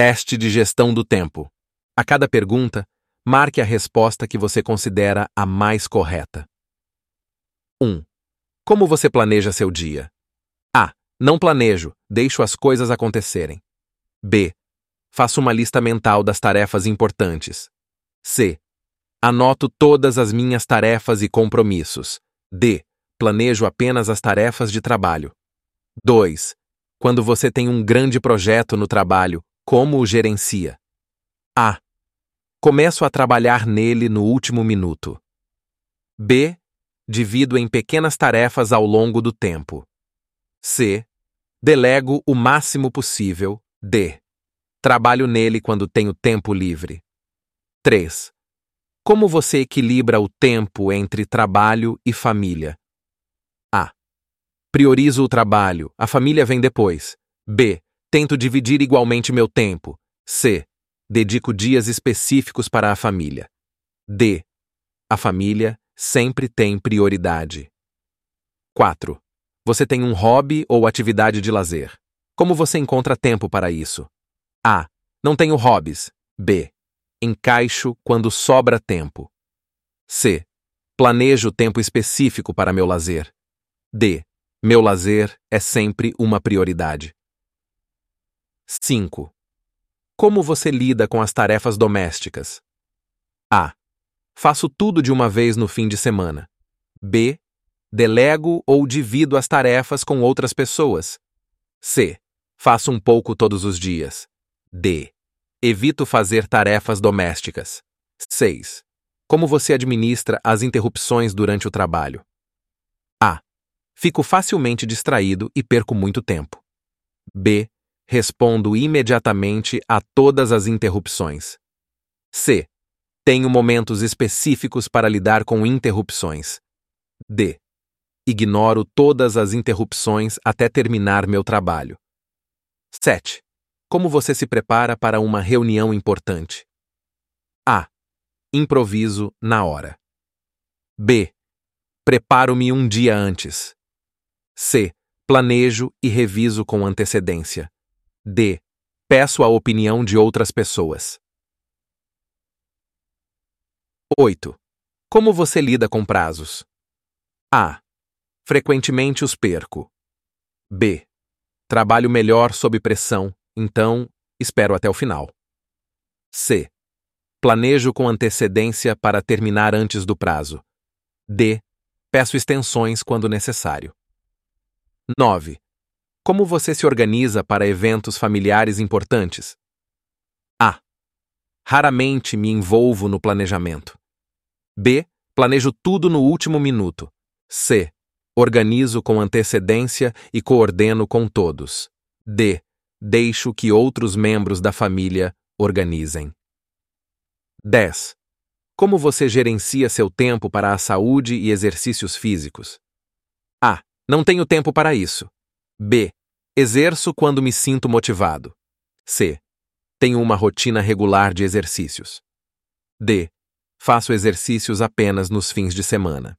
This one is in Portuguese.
Teste de gestão do tempo. A cada pergunta, marque a resposta que você considera a mais correta. 1. Como você planeja seu dia? A. Não planejo, deixo as coisas acontecerem. B. Faço uma lista mental das tarefas importantes. C. Anoto todas as minhas tarefas e compromissos. D. Planejo apenas as tarefas de trabalho. 2. Quando você tem um grande projeto no trabalho, como o gerencia? A. Começo a trabalhar nele no último minuto. B. Divido em pequenas tarefas ao longo do tempo. C. Delego o máximo possível. D. Trabalho nele quando tenho tempo livre. 3. Como você equilibra o tempo entre trabalho e família? A. Priorizo o trabalho, a família vem depois. B. Tento dividir igualmente meu tempo. C. Dedico dias específicos para a família. D. A família sempre tem prioridade. 4. Você tem um hobby ou atividade de lazer. Como você encontra tempo para isso? A. Não tenho hobbies. B. Encaixo quando sobra tempo. C. Planejo tempo específico para meu lazer. D. Meu lazer é sempre uma prioridade. 5. Como você lida com as tarefas domésticas? A. Faço tudo de uma vez no fim de semana. B. Delego ou divido as tarefas com outras pessoas. C. Faço um pouco todos os dias. D. Evito fazer tarefas domésticas. 6. Como você administra as interrupções durante o trabalho? A. Fico facilmente distraído e perco muito tempo. B. Respondo imediatamente a todas as interrupções. C. Tenho momentos específicos para lidar com interrupções. D. Ignoro todas as interrupções até terminar meu trabalho. 7. Como você se prepara para uma reunião importante? A. Improviso na hora. B. Preparo-me um dia antes. C. Planejo e reviso com antecedência. D. Peço a opinião de outras pessoas. 8. Como você lida com prazos? A. Frequentemente os perco. B. Trabalho melhor sob pressão, então espero até o final. C. Planejo com antecedência para terminar antes do prazo. D. Peço extensões quando necessário. 9. Como você se organiza para eventos familiares importantes? A. Raramente me envolvo no planejamento. B. Planejo tudo no último minuto. C. Organizo com antecedência e coordeno com todos. D. Deixo que outros membros da família organizem. 10. Como você gerencia seu tempo para a saúde e exercícios físicos? A. Não tenho tempo para isso. B. Exerço quando me sinto motivado. C. Tenho uma rotina regular de exercícios. D. Faço exercícios apenas nos fins de semana.